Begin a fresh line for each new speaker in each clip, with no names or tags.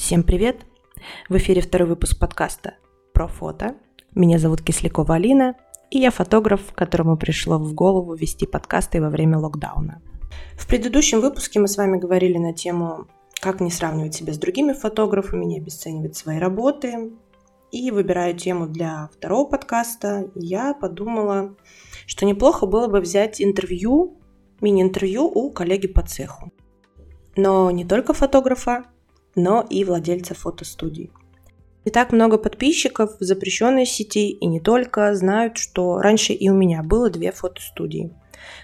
Всем привет! В эфире второй выпуск подкаста про фото. Меня зовут Кислякова Алина, и я фотограф, которому пришло в голову вести подкасты во время локдауна. В предыдущем выпуске мы с вами говорили на тему «Как не сравнивать себя с другими фотографами, не обесценивать свои работы». И выбирая тему для второго подкаста, я подумала, что неплохо было бы взять интервью, мини-интервью у коллеги по цеху. Но не только фотографа, но и владельца фотостудий. Не так много подписчиков в запрещенной сети и не только знают, что раньше и у меня было две фотостудии.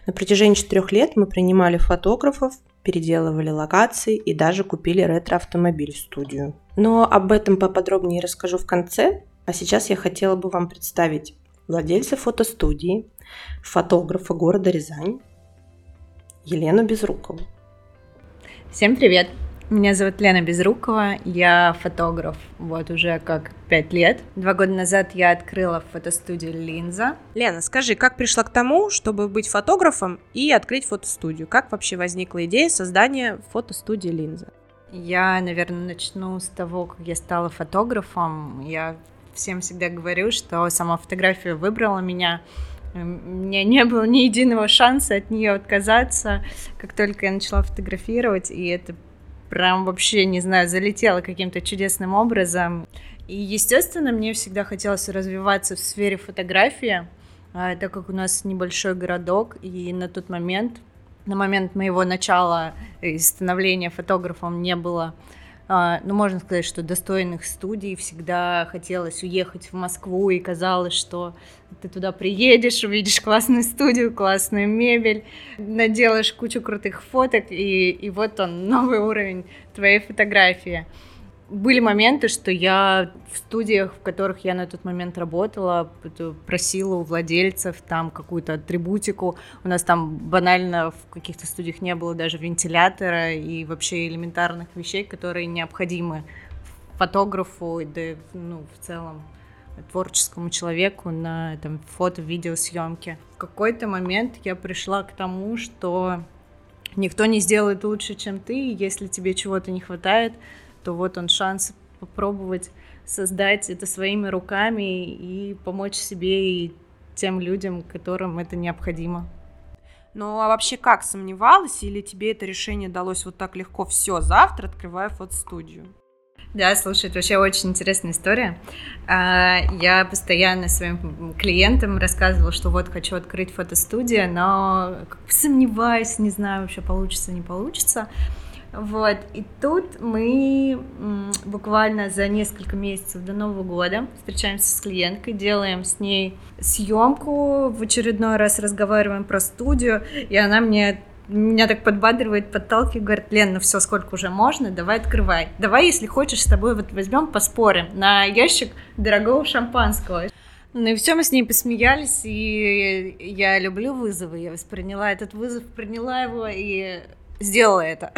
На протяжении четырех лет мы принимали фотографов, переделывали локации и даже купили ретро-автомобиль в студию. Но об этом поподробнее расскажу в конце, а сейчас я хотела бы вам представить владельца фотостудии, фотографа города Рязань Елену Безрукову.
Всем привет! Меня зовут Лена Безрукова, я фотограф вот уже как пять лет. Два года назад я открыла фотостудию «Линза».
Лена, скажи, как пришла к тому, чтобы быть фотографом и открыть фотостудию? Как вообще возникла идея создания фотостудии «Линза»?
Я, наверное, начну с того, как я стала фотографом. Я всем всегда говорю, что сама фотография выбрала меня. У меня не было ни единого шанса от нее отказаться, как только я начала фотографировать, и это прям вообще, не знаю, залетела каким-то чудесным образом. И, естественно, мне всегда хотелось развиваться в сфере фотографии, а, так как у нас небольшой городок, и на тот момент, на момент моего начала и становления фотографом не было ну, можно сказать, что достойных студий всегда хотелось уехать в Москву, и казалось, что ты туда приедешь, увидишь классную студию, классную мебель, наделаешь кучу крутых фоток, и, и вот он, новый уровень твоей фотографии были моменты, что я в студиях, в которых я на тот момент работала, просила у владельцев там какую-то атрибутику. У нас там банально в каких-то студиях не было даже вентилятора и вообще элементарных вещей, которые необходимы фотографу, да ну, в целом творческому человеку на там, фото-видеосъемке. В какой-то момент я пришла к тому, что никто не сделает лучше, чем ты, если тебе чего-то не хватает, то вот он шанс попробовать создать это своими руками и помочь себе и тем людям, которым это необходимо.
Ну а вообще как, сомневалась или тебе это решение далось вот так легко? Все, завтра открываю фотостудию.
Да, слушай, это вообще очень интересная история. А, я постоянно своим клиентам рассказывала, что вот хочу открыть фотостудию, но сомневаюсь, не знаю вообще получится, не получится. Вот, и тут мы буквально за несколько месяцев до Нового года встречаемся с клиенткой, делаем с ней съемку, в очередной раз разговариваем про студию, и она мне меня так подбадривает, подталкивает, говорит, Лен, ну все, сколько уже можно, давай открывай. Давай, если хочешь, с тобой вот возьмем, поспорим на ящик дорогого шампанского. Ну и все, мы с ней посмеялись, и я люблю вызовы, я восприняла этот вызов, приняла его, и сделала это.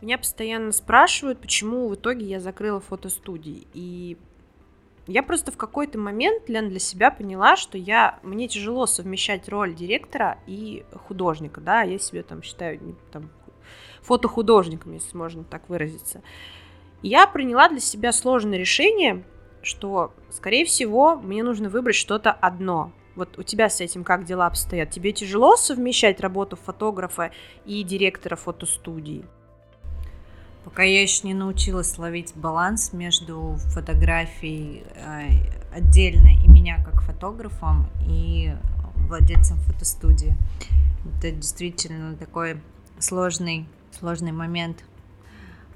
Меня постоянно спрашивают, почему в итоге я закрыла фотостудии. И я просто в какой-то момент, Лен, для себя поняла, что я, мне тяжело совмещать роль директора и художника, да, я себе там считаю там, фотохудожником, если можно так выразиться. Я приняла для себя сложное решение, что, скорее всего, мне нужно выбрать что-то одно, вот у тебя с этим как дела обстоят? Тебе тяжело совмещать работу фотографа и директора фотостудии?
Пока я еще не научилась ловить баланс между фотографией э, отдельно и меня как фотографом и владельцем фотостудии. Это действительно такой сложный, сложный момент.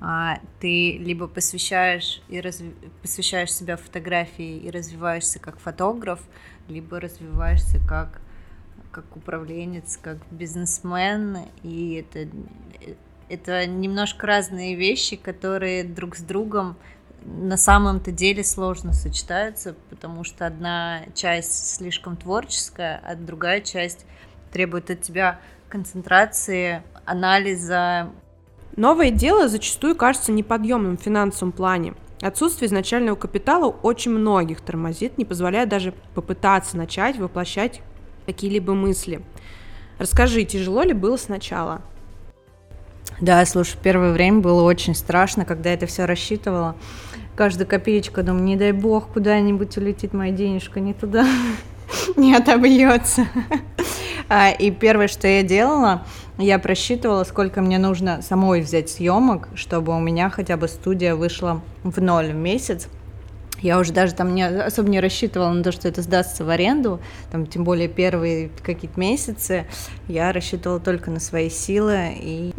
А, ты либо посвящаешь и разв... посвящаешь себя фотографии и развиваешься как фотограф, либо развиваешься как, как управленец, как бизнесмен, и это, это немножко разные вещи, которые друг с другом на самом-то деле сложно сочетаются, потому что одна часть слишком творческая, а другая часть требует от тебя концентрации, анализа.
Новое дело зачастую кажется неподъемным в финансовом плане, Отсутствие изначального капитала очень многих тормозит, не позволяя даже попытаться начать воплощать какие-либо мысли. Расскажи, тяжело ли было сначала?
Да, слушай, первое время было очень страшно, когда это все рассчитывала. Каждая копеечка, думаю, не дай бог, куда-нибудь улетит моя денежка не туда, не отобьется. А, и первое, что я делала, я просчитывала, сколько мне нужно самой взять съемок, чтобы у меня хотя бы студия вышла в ноль в месяц. Я уже даже там не, особо не рассчитывала на то, что это сдастся в аренду, там, тем более первые какие-то месяцы. Я рассчитывала только на свои силы и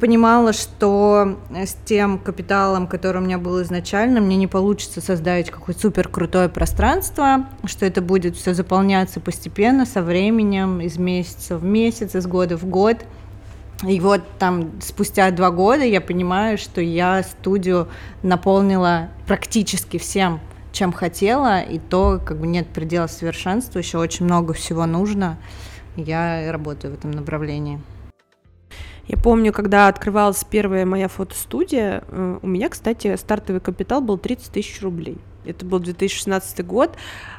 понимала, что с тем капиталом, который у меня был изначально, мне не получится создать какое-то супер крутое пространство, что это будет все заполняться постепенно, со временем, из месяца в месяц, из года в год. И вот там спустя два года я понимаю, что я студию наполнила практически всем, чем хотела, и то как бы нет предела совершенства, еще очень много всего нужно. Я работаю в этом направлении.
Я помню, когда открывалась первая моя фотостудия, э, у меня, кстати, стартовый капитал был 30 тысяч рублей. Это был 2016 год,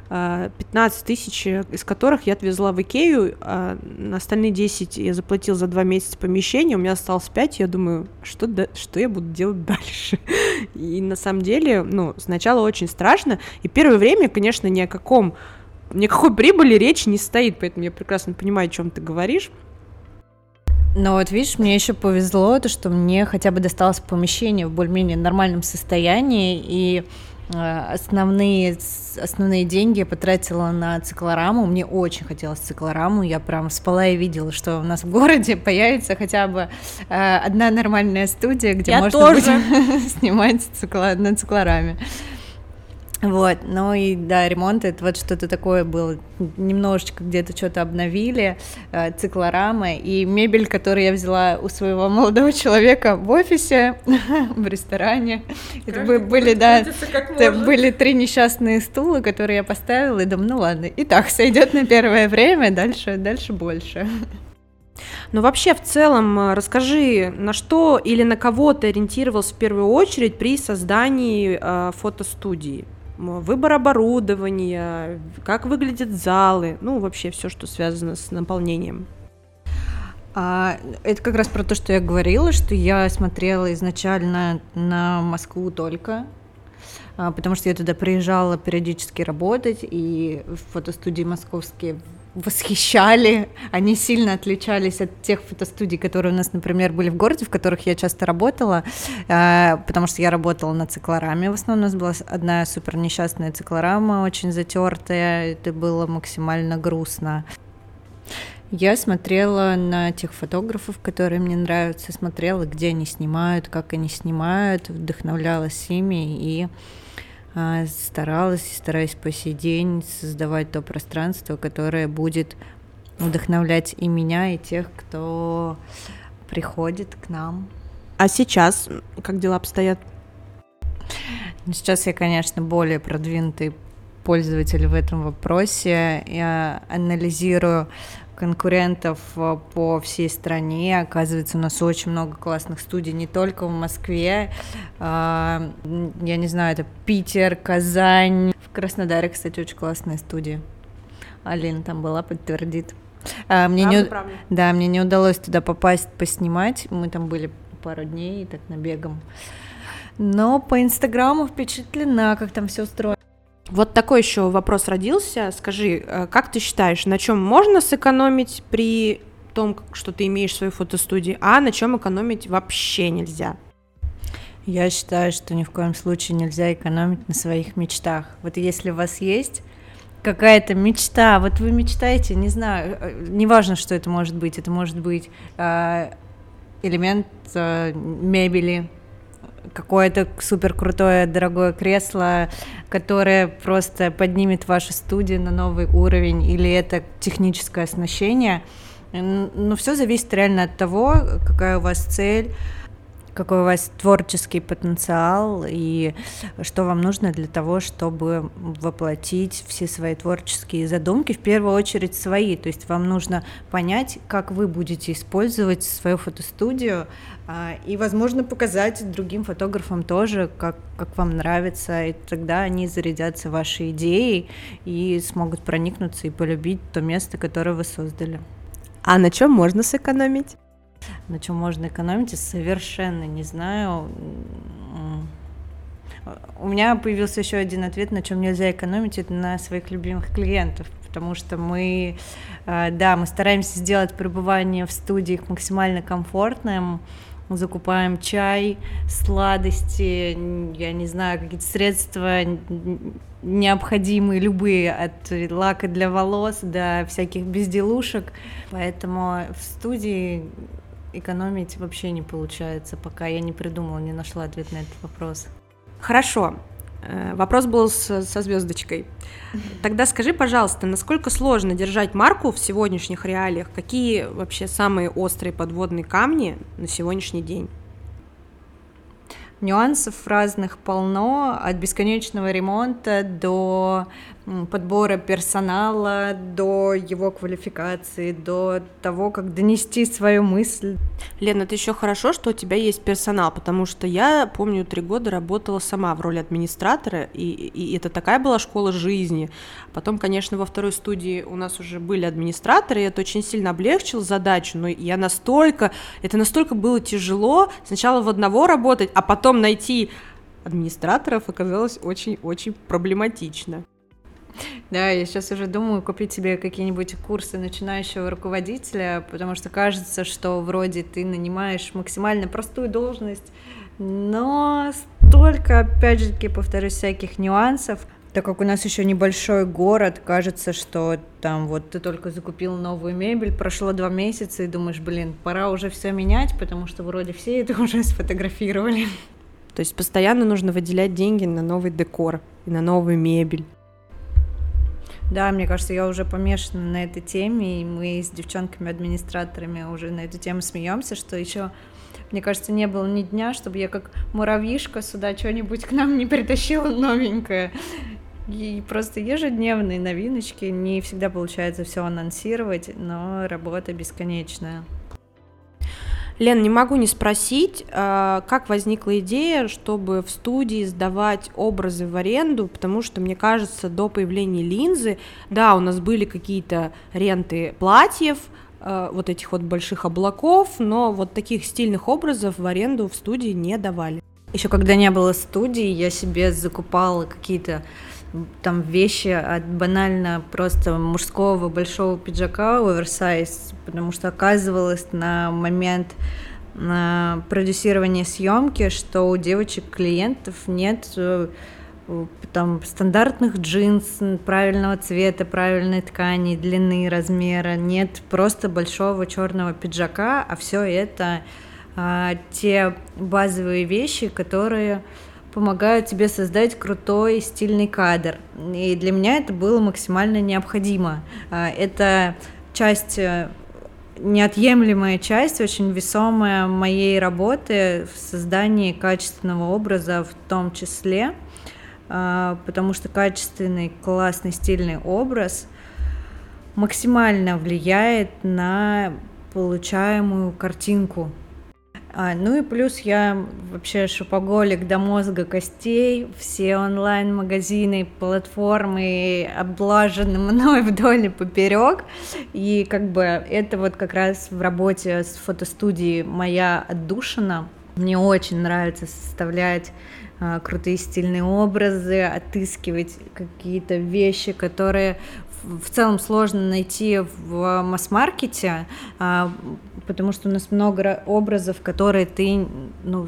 15 тысяч, из которых я отвезла в Икею, а на остальные 10 я заплатил за два месяца помещения, у меня осталось 5, я думаю, что, да, что я буду делать дальше? И на самом деле, ну, сначала очень страшно, и первое время, конечно, ни о каком, никакой прибыли речи не стоит, поэтому я прекрасно понимаю, о чем ты говоришь.
Но вот видишь, мне еще повезло, то, что мне хотя бы досталось помещение в более-менее нормальном состоянии, и Э, основные, основные деньги я потратила на циклораму. Мне очень хотелось циклораму. Я прям спала и видела, что у нас в городе появится хотя бы э, одна нормальная студия, где я можно тоже. будет снимать цикло, на циклораме. Вот, ну и да, ремонт это вот что-то такое было. Немножечко где-то что-то обновили, э, циклорамы и мебель, которую я взяла у своего молодого человека в офисе, в ресторане. Это были, да, это были три несчастные стула, которые я поставила, и думаю, ну ладно, и так сойдет на первое время, дальше, дальше больше.
Ну вообще в целом э, расскажи, на что или на кого ты ориентировался в первую очередь при создании э, фотостудии? Выбор оборудования, как выглядят залы, ну, вообще все, что связано с наполнением.
А, это как раз про то, что я говорила, что я смотрела изначально на Москву только, а, потому что я туда приезжала периодически работать, и в фотостудии московские восхищали, они сильно отличались от тех фотостудий, которые у нас, например, были в городе, в которых я часто работала, э, потому что я работала на циклораме, в основном у нас была одна супер несчастная циклорама, очень затертая, это было максимально грустно. Я смотрела на тех фотографов, которые мне нравятся, смотрела, где они снимают, как они снимают, вдохновлялась ими и старалась и стараюсь по сей день создавать то пространство, которое будет вдохновлять и меня, и тех, кто приходит к нам.
А сейчас как дела обстоят?
Сейчас я, конечно, более продвинутый пользователь в этом вопросе. Я анализирую конкурентов э, по всей стране. Оказывается, у нас очень много классных студий, не только в Москве. А, я не знаю, это Питер, Казань. В Краснодаре, кстати, очень классная студия. Алина там была, подтвердит. А, мне правда, не, правда. Да, мне не удалось туда попасть, поснимать. Мы там были пару дней, так набегом. Но по Инстаграму впечатлена, как там все устроено.
Вот такой еще вопрос родился. Скажи, э, как ты считаешь, на чем можно сэкономить при том, что ты имеешь свою фотостудию, а на чем экономить вообще нельзя?
Я считаю, что ни в коем случае нельзя экономить на своих мечтах. Вот если у вас есть какая-то мечта, вот вы мечтаете, не знаю, э, неважно, что это может быть, это может быть э, элемент э, мебели, какое-то супер крутое дорогое кресло, которое просто поднимет вашу студию на новый уровень, или это техническое оснащение. Но все зависит реально от того, какая у вас цель, какой у вас творческий потенциал и что вам нужно для того, чтобы воплотить все свои творческие задумки, в первую очередь свои. То есть вам нужно понять, как вы будете использовать свою фотостудию а, и, возможно, показать другим фотографам тоже, как, как вам нравится, и тогда они зарядятся вашей идеей и смогут проникнуться и полюбить то место, которое вы создали.
А на чем можно сэкономить?
На чем можно экономить, совершенно не знаю. У меня появился еще один ответ, на чем нельзя экономить, это на своих любимых клиентов, потому что мы, э, да, мы стараемся сделать пребывание в студиях максимально комфортным, закупаем чай, сладости, я не знаю, какие-то средства необходимые, любые, от лака для волос до всяких безделушек. Поэтому в студии экономить вообще не получается, пока я не придумала, не нашла ответ на этот вопрос.
Хорошо. Э, вопрос был с, со звездочкой. Тогда скажи, пожалуйста, насколько сложно держать марку в сегодняшних реалиях? Какие вообще самые острые подводные камни на сегодняшний день?
Нюансов разных полно, от бесконечного ремонта до подбора персонала, до его квалификации, до того, как донести свою мысль.
Лена, это еще хорошо, что у тебя есть персонал, потому что я, помню, три года работала сама в роли администратора, и, и это такая была школа жизни. Потом, конечно, во второй студии у нас уже были администраторы, и это очень сильно облегчило задачу, но я настолько, это настолько было тяжело сначала в одного работать, а потом найти администраторов оказалось очень-очень проблематично.
Да, я сейчас уже думаю купить себе какие-нибудь курсы начинающего руководителя, потому что кажется, что вроде ты нанимаешь максимально простую должность, но столько, опять же таки, повторюсь, всяких нюансов. Так как у нас еще небольшой город, кажется, что там вот ты только закупил новую мебель, прошло два месяца, и думаешь, блин, пора уже все менять, потому что вроде все это уже сфотографировали.
То есть постоянно нужно выделять деньги на новый декор и на новую мебель.
Да, мне кажется, я уже помешана на этой теме, и мы с девчонками-администраторами уже на эту тему смеемся, что еще мне кажется, не было ни дня, чтобы я как муравьишка сюда что-нибудь к нам не притащила новенькое. И просто ежедневные новиночки, не всегда получается все анонсировать, но работа бесконечная.
Лен, не могу не спросить, а, как возникла идея, чтобы в студии сдавать образы в аренду, потому что, мне кажется, до появления линзы, да, у нас были какие-то ренты платьев, а, вот этих вот больших облаков, но вот таких стильных образов в аренду в студии не давали.
Еще когда не было студии, я себе закупала какие-то там вещи от банально просто мужского большого пиджака оверсайз, потому что оказывалось на момент на продюсирования съемки, что у девочек клиентов нет э, там стандартных джинс правильного цвета, правильной ткани, длины, размера, нет просто большого черного пиджака, а все это а, те базовые вещи, которые помогают тебе создать крутой стильный кадр. И для меня это было максимально необходимо. А, это часть э, неотъемлемая часть, очень весомая моей работы в создании качественного образа в том числе, а, потому что качественный, классный, стильный образ максимально влияет на получаемую картинку а, ну и плюс я вообще шопоголик до мозга костей, все онлайн-магазины, платформы облажены мной вдоль и поперек, и как бы это вот как раз в работе с фотостудией моя отдушина. Мне очень нравится составлять а, крутые стильные образы, отыскивать какие-то вещи, которые в целом сложно найти в масс-маркете, а, потому что у нас много образов, которые ты, ну,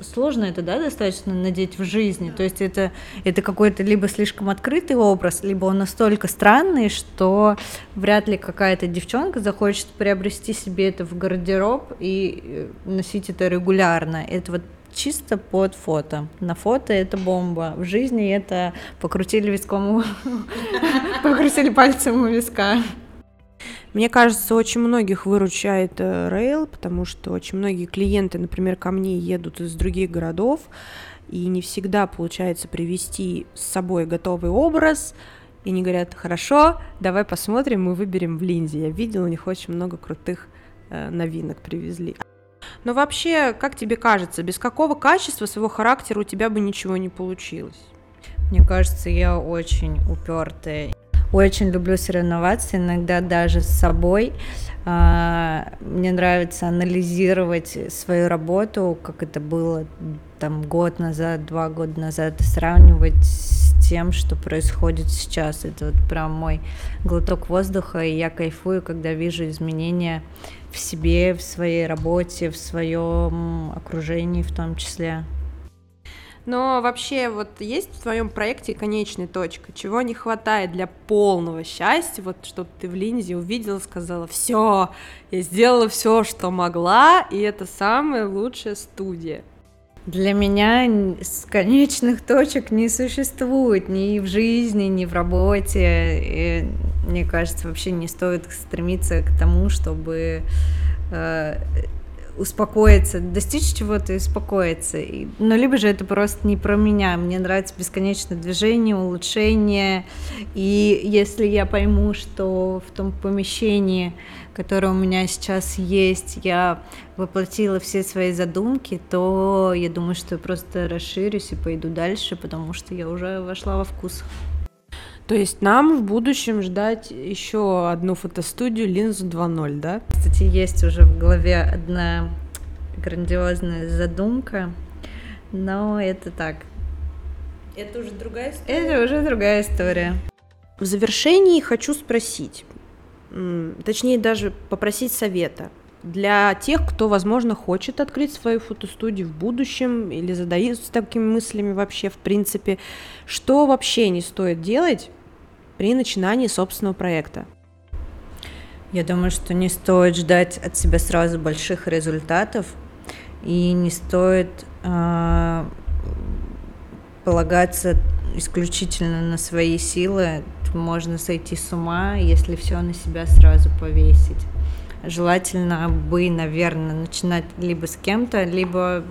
сложно это, да, достаточно надеть в жизни. То есть это, это какой-то либо слишком открытый образ, либо он настолько странный, что вряд ли какая-то девчонка захочет приобрести себе это в гардероб и э, носить это регулярно. Это вот чисто под фото. На фото это бомба. В жизни это покрутили виском, покрутили пальцем у виска.
Мне кажется, очень многих выручает Rail, э, потому что очень многие клиенты, например, ко мне едут из других городов, и не всегда получается привести с собой готовый образ, и они говорят, хорошо, давай посмотрим, мы выберем в линзе. Я видела, у них очень много крутых э, новинок привезли. Но вообще, как тебе кажется, без какого качества своего характера у тебя бы ничего не получилось?
Мне кажется, я очень упертая. очень люблю соревноваться, иногда даже с собой. А, мне нравится анализировать свою работу, как это было там год назад, два года назад, сравнивать с тем, что происходит сейчас. Это вот прям мой глоток воздуха, и я кайфую, когда вижу изменения в себе, в своей работе, в своем окружении в том числе.
Но вообще вот есть в твоем проекте конечная точка, чего не хватает для полного счастья, вот чтобы ты в линзе увидела, сказала, все, я сделала все, что могла, и это самая лучшая студия.
Для меня конечных точек не существует ни в жизни, ни в работе. И, мне кажется, вообще не стоит стремиться к тому, чтобы э, успокоиться, достичь чего-то и успокоиться. Но либо же это просто не про меня. Мне нравится бесконечное движение, улучшение. И если я пойму, что в том помещении, которое у меня сейчас есть, я воплотила все свои задумки, то я думаю, что я просто расширюсь и пойду дальше, потому что я уже вошла во вкус.
То есть нам в будущем ждать еще одну фотостудию Линзу 2.0, да?
Кстати, есть уже в голове одна грандиозная задумка, но это так.
Это уже другая история?
Это уже другая история.
В завершении хочу спросить, точнее даже попросить совета для тех, кто, возможно, хочет открыть свою фотостудию в будущем или задается такими мыслями вообще, в принципе, что вообще не стоит делать при начинании собственного проекта?
Я думаю, что не стоит ждать от себя сразу больших результатов, и не стоит э, полагаться исключительно на свои силы. Можно сойти с ума, если все на себя сразу повесить желательно бы, наверное, начинать либо с кем-то, либо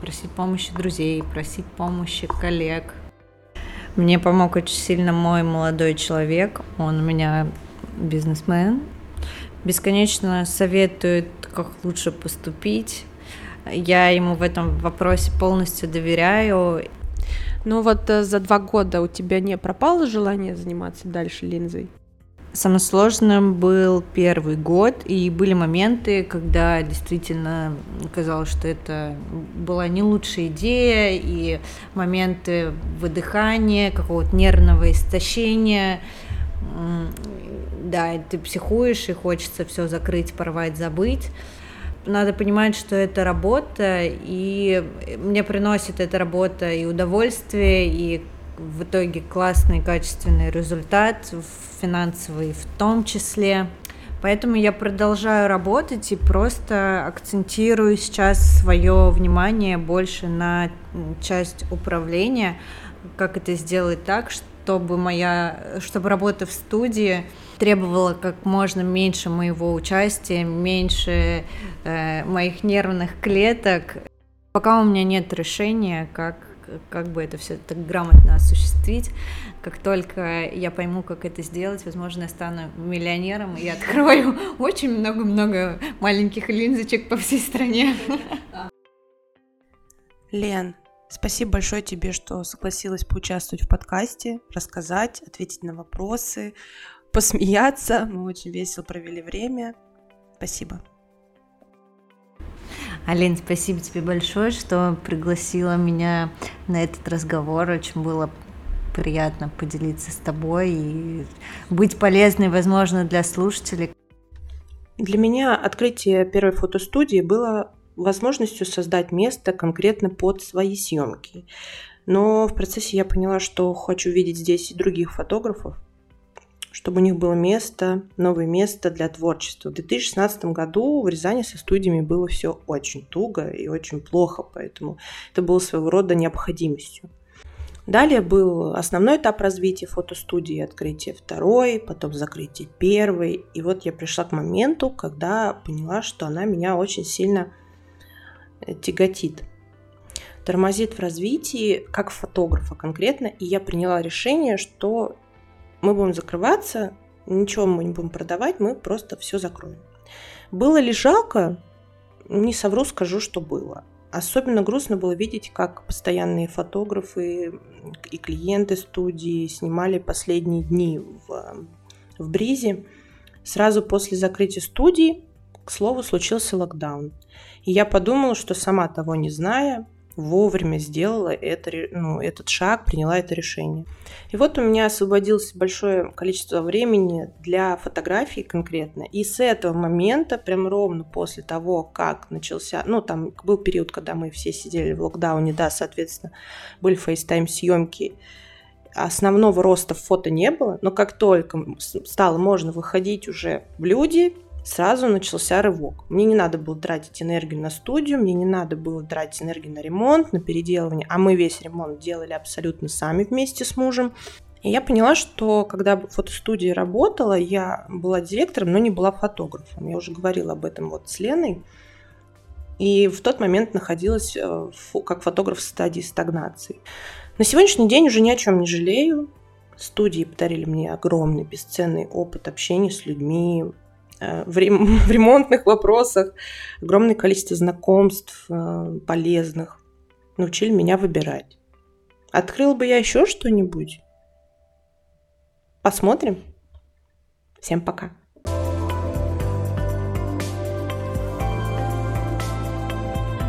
просить помощи друзей, просить помощи коллег. Мне помог очень сильно мой молодой человек, он у меня бизнесмен, бесконечно советует, как лучше поступить. Я ему в этом вопросе полностью доверяю.
Ну вот э, за два года у тебя не пропало желание заниматься дальше линзой?
Самым сложным был первый год, и были моменты, когда действительно казалось, что это была не лучшая идея, и моменты выдыхания, какого-то нервного истощения. Да, ты психуешь, и хочется все закрыть, порвать, забыть надо понимать, что это работа, и мне приносит эта работа и удовольствие, и в итоге классный, качественный результат, финансовый в том числе. Поэтому я продолжаю работать и просто акцентирую сейчас свое внимание больше на часть управления, как это сделать так, чтобы моя, чтобы работа в студии требовала как можно меньше моего участия, меньше э, моих нервных клеток. Пока у меня нет решения, как как бы это все так грамотно осуществить. Как только я пойму, как это сделать, возможно, я стану миллионером и открою очень много-много маленьких линзочек по всей стране.
Лен, спасибо большое тебе, что согласилась поучаствовать в подкасте, рассказать, ответить на вопросы, посмеяться. Мы очень весело провели время. Спасибо.
Алин, спасибо тебе большое, что пригласила меня на этот разговор. Очень было приятно поделиться с тобой и быть полезной, возможно, для слушателей.
Для меня открытие первой фотостудии было возможностью создать место конкретно под свои съемки. Но в процессе я поняла, что хочу видеть здесь и других фотографов, чтобы у них было место, новое место для творчества. В 2016 году в Рязани со студиями было все очень туго и очень плохо, поэтому это было своего рода необходимостью. Далее был основной этап развития фотостудии, открытие второй, потом закрытие первой. И вот я пришла к моменту, когда поняла, что она меня очень сильно э, тяготит тормозит в развитии как фотографа конкретно, и я приняла решение, что мы будем закрываться, ничего мы не будем продавать, мы просто все закроем. Было ли жалко? Не совру, скажу, что было. Особенно грустно было видеть, как постоянные фотографы и клиенты студии снимали последние дни в, в Бризе. Сразу после закрытия студии, к слову, случился локдаун. И я подумала, что сама того не зная, вовремя сделала это, ну, этот шаг, приняла это решение. И вот у меня освободилось большое количество времени для фотографий конкретно. И с этого момента, прям ровно после того, как начался, ну, там был период, когда мы все сидели в локдауне, да, соответственно, были фейстайм-съемки, основного роста фото не было, но как только стало можно выходить уже в люди, сразу начался рывок. Мне не надо было тратить энергию на студию, мне не надо было тратить энергию на ремонт, на переделывание, а мы весь ремонт делали абсолютно сами вместе с мужем. И я поняла, что когда в фотостудии работала, я была директором, но не была фотографом. Я уже говорила об этом вот с Леной. И в тот момент находилась э, как фотограф в стадии стагнации. На сегодняшний день уже ни о чем не жалею. Студии подарили мне огромный бесценный опыт общения с людьми, в, рем- в ремонтных вопросах, огромное количество знакомств э, полезных. Научили меня выбирать. Открыл бы я еще что-нибудь? Посмотрим. Всем пока.